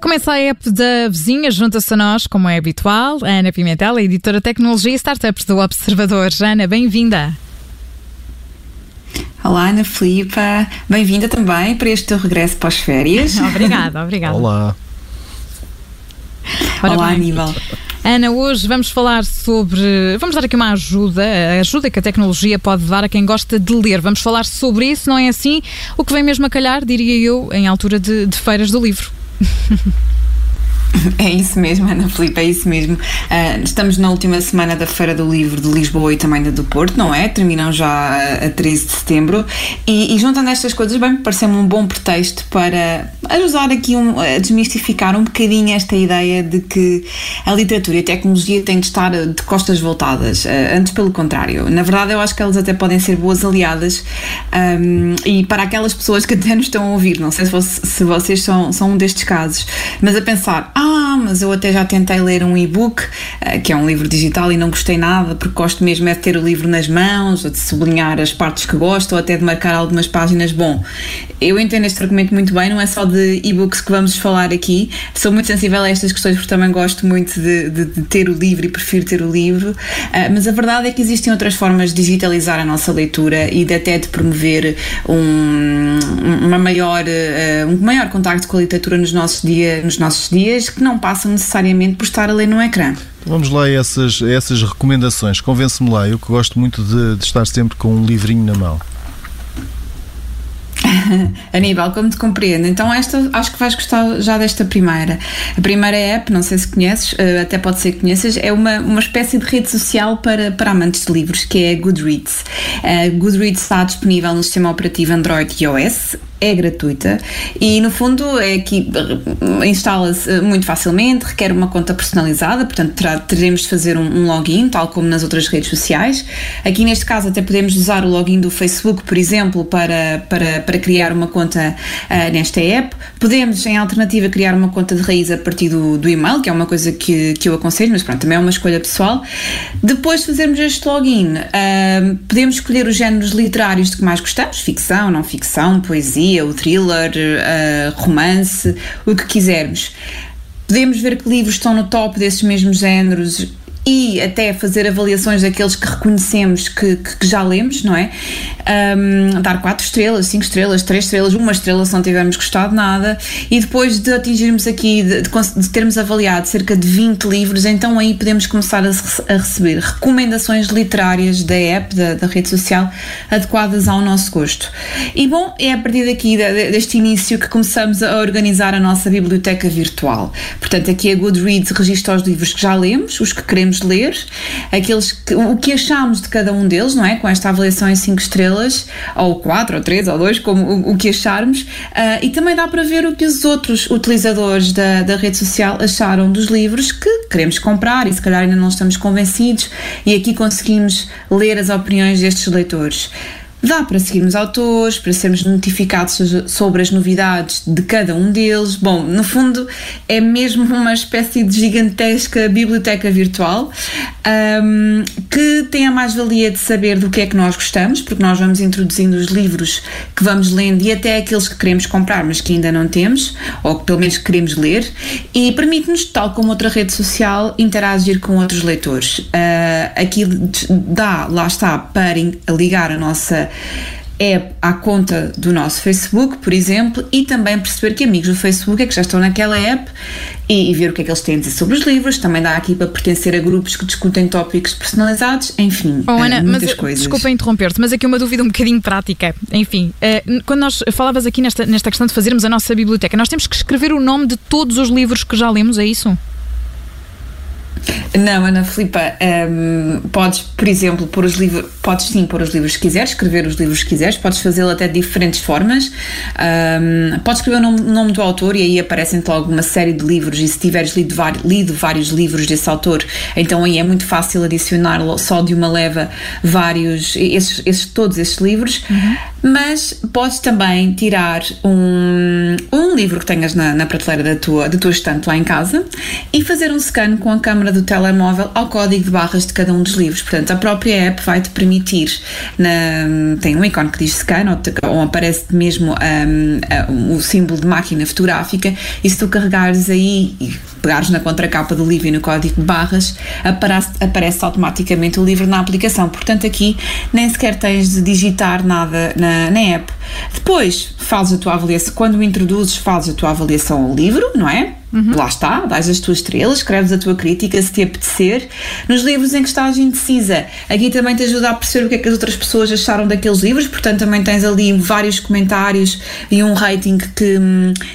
Começa a app da vizinha, junta-se a nós, como é habitual, a Ana Pimentel, a editora Tecnologia e Startups do Observador. Ana, bem-vinda. Olá, Ana Filipa. Bem-vinda também para este teu regresso pós-férias. obrigada, obrigada. Olá. Ora Olá, bem. Aníbal. Ana, hoje vamos falar sobre. Vamos dar aqui uma ajuda, a ajuda que a tecnologia pode dar a quem gosta de ler. Vamos falar sobre isso, não é assim? O que vem mesmo a calhar, diria eu, em altura de, de feiras do livro. É isso mesmo, Ana Filipe, é isso mesmo. Uh, estamos na última semana da Feira do Livro de Lisboa e também da do Porto, não é? Terminam já a 13 de setembro e, e juntando estas coisas, bem, pareceu-me um bom pretexto para ajudar aqui um, a desmistificar um bocadinho esta ideia de que a literatura e a tecnologia têm de estar de costas voltadas. Uh, antes, pelo contrário. Na verdade, eu acho que elas até podem ser boas aliadas um, e para aquelas pessoas que até nos estão a ouvir, não sei se, se vocês são, são um destes casos, mas a pensar, ah, mas eu até já tentei ler um e-book, uh, que é um livro digital, e não gostei nada, porque gosto mesmo é de ter o livro nas mãos, ou de sublinhar as partes que gosto, ou até de marcar algumas páginas. Bom, eu entendo este argumento muito bem, não é só de e-books que vamos falar aqui, sou muito sensível a estas questões porque também gosto muito de, de, de ter o livro e prefiro ter o livro, uh, mas a verdade é que existem outras formas de digitalizar a nossa leitura e de até de promover um, uma maior, uh, um maior contacto com a literatura nos nossos, dia, nos nossos dias que não passam necessariamente por estar a ler no ecrã. Vamos lá a essas, a essas recomendações. Convence-me lá, eu que gosto muito de, de estar sempre com um livrinho na mão. Aníbal, como te compreendo. Então, esta acho que vais gostar já desta primeira. A primeira app, não sei se conheces, eh, até pode ser que conheças, é uma, uma espécie de rede social para, para amantes de livros, que é a Goodreads. A Goodreads está disponível no sistema operativo Android e iOS é gratuita e no fundo é que instala-se muito facilmente, requer uma conta personalizada, portanto terá, teremos de fazer um, um, login, tal como nas outras redes sociais. Aqui neste caso até podemos usar o login do Facebook, por exemplo, para, para, para criar uma conta uh, nesta app. Podemos, em alternativa, criar uma conta de raiz a partir do, do e-mail, que é uma coisa que, que eu aconselho, mas pronto, também é uma escolha pessoal. Depois de fazermos este login, uh, podemos escolher os géneros literários de que mais gostamos, ficção, não ficção, poesia, o thriller, uh, romance, o que quisermos. Podemos ver que livros estão no top desses mesmos géneros e até fazer avaliações daqueles que reconhecemos que, que, já lemos, não é? Um, dar 4 estrelas, 5 estrelas, 3 estrelas, uma estrela se não tivermos gostado nada, e depois de atingirmos aqui, de, de, de termos avaliado cerca de 20 livros, então aí podemos começar a, a receber recomendações literárias da app, da, da, rede social, adequadas ao nosso gosto. E bom, é a partir daqui, deste início, que começamos a organizar a nossa biblioteca virtual. Portanto, aqui a Goodreads registra os livros que já lemos, os que queremos ler, aqueles que, o que achamos de cada um deles, não é? Com esta avaliação em 5 estrelas, ou 4, ou 3, ou 2, como o, o que acharmos, uh, e também dá para ver o que os outros utilizadores da, da rede social acharam dos livros que queremos comprar e se calhar ainda não estamos convencidos, e aqui conseguimos ler as opiniões destes leitores. Dá para seguirmos autores, para sermos notificados sobre as novidades de cada um deles. Bom, no fundo, é mesmo uma espécie de gigantesca biblioteca virtual um, que tem a mais-valia de saber do que é que nós gostamos, porque nós vamos introduzindo os livros que vamos lendo e até aqueles que queremos comprar, mas que ainda não temos, ou que pelo menos queremos ler, e permite-nos, tal como outra rede social, interagir com outros leitores. Uh, aqui dá, lá está, para ligar a nossa é à conta do nosso Facebook, por exemplo, e também perceber que amigos do Facebook é que já estão naquela app e, e, ver o que é que eles têm a dizer sobre os livros. Também dá aqui para pertencer a grupos que discutem tópicos personalizados, enfim, Bom, Ana, muitas mas, coisas. Desculpa interromper-te, mas aqui uma dúvida um bocadinho prática. Enfim, uh, quando nós falavas aqui nesta, nesta questão de fazermos a nossa biblioteca, nós temos que escrever o nome de todos os livros que já lemos, é isso? Não, Ana Filipa, um, podes, por exemplo, pôr os livros, podes sim pôr os livros que quiseres, escrever os livros que quiseres, podes fazê-lo até de diferentes formas. Um, podes escrever o nome, nome, do autor e aí aparecem-te logo uma série de livros. E se tiveres lido, lido, vários livros desse autor, então aí é muito fácil adicionar só de uma leva vários, esses, esses todos esses livros. Uhum. Mas podes também tirar um, um livro que tenhas na, na prateleira da tua, da tua estante lá em casa e fazer um scan com a câmera do telemóvel telemóvel ao código de barras de cada um dos livros. Portanto, a própria app vai te permitir, na, tem um ícone que diz scan, ou, ou aparece mesmo um, um, o símbolo de máquina fotográfica, e se tu carregares aí e pegares na contracapa do livro e no código de barras, aparece, aparece automaticamente o livro na aplicação. Portanto, aqui nem sequer tens de digitar nada na, na app. Depois, fazes a tua avaliação, quando o introduzes, fazes a tua avaliação ao livro, não é? Uhum. Lá está, dás as tuas estrelas, escreves a tua crítica se te apetecer. Nos livros em que estás indecisa, aqui também te ajuda a perceber o que é que as outras pessoas acharam daqueles livros, portanto também tens ali vários comentários e um rating que,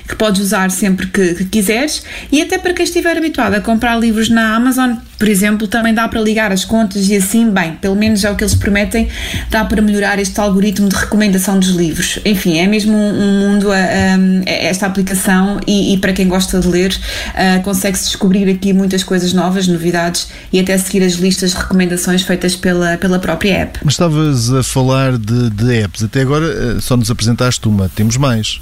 que podes usar sempre que, que quiseres. E até para quem estiver habituado a comprar livros na Amazon, por exemplo, também dá para ligar as contas e assim, bem, pelo menos é o que eles prometem, dá para melhorar este algoritmo de recomendação dos livros. Enfim, é mesmo um mundo a, a, a esta aplicação e, e, para quem gosta de ler, consegue-se descobrir aqui muitas coisas novas, novidades e até seguir as listas de recomendações feitas pela, pela própria app. Mas estavas a falar de, de apps, até agora eh, só nos apresentaste uma, temos mais.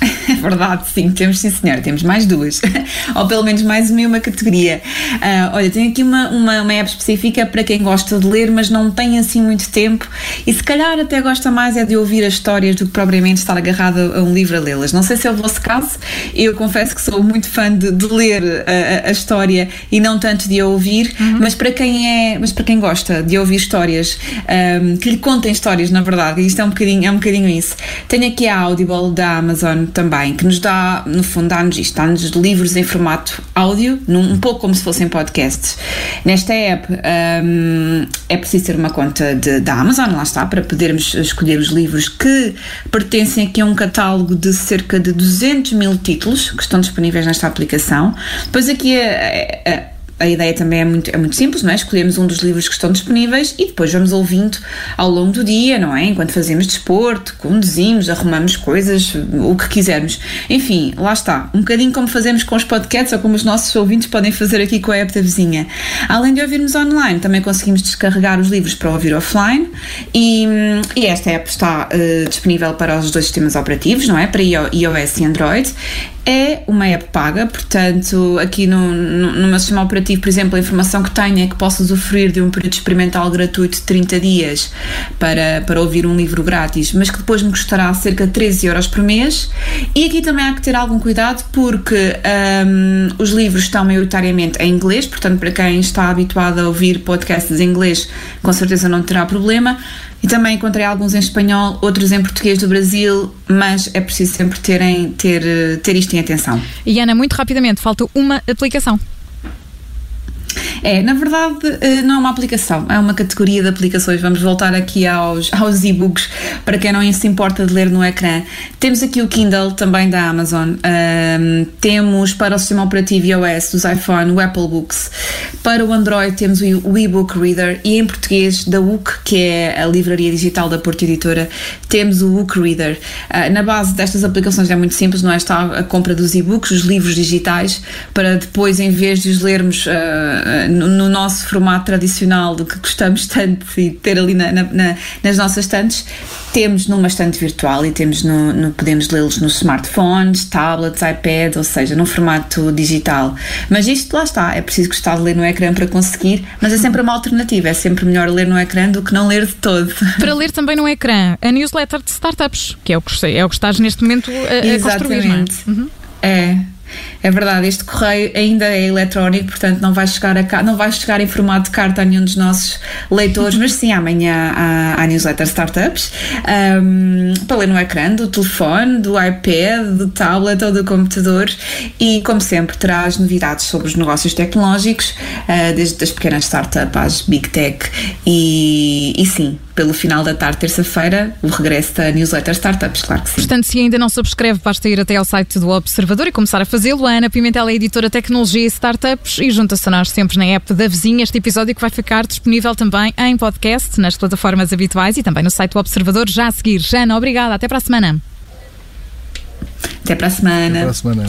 É verdade, sim, temos sim senhor, temos mais duas, ou pelo menos mais uma, uma categoria. Uh, olha, tenho aqui uma, uma, uma, app específica para quem gosta de ler, mas não tem assim muito tempo e se calhar até gosta mais é de ouvir as histórias do que propriamente estar agarrado a um livro a lê-las. Não sei se é o vosso caso, eu confesso que sou muito fã de, de ler a, a, história e não tanto de a ouvir, uhum. mas para quem é, mas para quem gosta de ouvir histórias, um, que lhe contem histórias, na verdade, e isto é um bocadinho, é um bocadinho isso. Tenho aqui a Audible da Amazon também, que nos dá, no fundo, dá-nos isto, dá-nos livros em formato áudio, num, um pouco como se fossem podcasts. Nesta app um, é preciso ter uma conta de, da Amazon, lá está, para podermos escolher os livros que pertencem aqui a um catálogo de cerca de 200 mil títulos que estão disponíveis nesta aplicação. Depois aqui a, a a ideia também é muito, é muito simples, não é? Escolhemos um dos livros que estão disponíveis e depois vamos ouvindo ao longo do dia, não é? Enquanto fazemos desporto, conduzimos, arrumamos coisas, o que quisermos. Enfim, lá está. Um bocadinho como fazemos com os podcasts ou como os nossos ouvintes podem fazer aqui com a app da vizinha. Além de ouvirmos online, também conseguimos descarregar os livros para ouvir offline e, e esta app está uh, disponível para os dois sistemas operativos, não é? Para iOS e Android é uma app paga, portanto, aqui no, no, no, meu sistema operativo, por exemplo, a informação que tenho é que posso usufruir de um período experimental gratuito de 30 dias para, para ouvir um livro grátis, mas que depois me custará cerca de 13 euros por mês. E aqui também há que ter algum cuidado porque um, os livros estão maioritariamente em inglês, portanto, para quem está habituado a ouvir podcasts em inglês, com certeza não terá problema. E também encontrei alguns em espanhol, outros em português do Brasil, mas é preciso sempre terem, ter, ter isto em atenção. E Ana, muito rapidamente, falta uma aplicação. É, na verdade, eh, não é uma aplicação, é uma categoria de aplicações. Vamos voltar aqui aos, aos e-books, para quem não se importa de ler no ecrã. Temos aqui o Kindle, também da Amazon. Um, temos para o sistema operativo iOS dos iPhone o Apple Books. Para o Android temos o e-book Reader e em português da UC, que é a livraria digital da Porta Editora, temos o UC Reader. Uh, na base destas aplicações é muito simples, não é? Está a compra dos e-books, os livros digitais, para depois, em vez de os lermos uh, no, no, nosso formato tradicional do que gostamos tanto e ter ali na, na, nas nossas estantes, temos numa estante virtual e temos no, no podemos lê-los nos smartphones, tablets, iPad, ou seja, no formato digital. Mas isto lá está, é preciso gostar de ler no ecrã para conseguir, mas é sempre uma alternativa, é sempre melhor ler no ecrã do que não ler de todo. Para ler também no ecrã, a newsletter de startups, que é o que, é o que estás neste momento a, a construir, é? Uhum. É, é verdade, este correio ainda é eletrónico, portanto não vai chegar, a, não vai chegar em formato de carta a nenhum dos nossos leitores, mas sim amanhã à, à newsletter Startups, um, para ler no ecrã do telefone, do iPad, do tablet ou do computador e, como sempre, traz novidades sobre os negócios tecnológicos, uh, desde as pequenas startups às big tech e, e sim, pelo final da tarde, terça-feira, o regresso da newsletter Startups, claro que sim. Portanto, se ainda não subscreve, basta ir até ao site do Observador e começar a fazê-lo. A Ana Pimentel é editora Tecnologia e Startups e junta-se a nós sempre na app da vizinha. Este episódio que vai ficar disponível também em podcast, nas plataformas habituais e também no site do Observador já a seguir. Jana, obrigada. Até para a semana. Até para a semana. Até para a semana.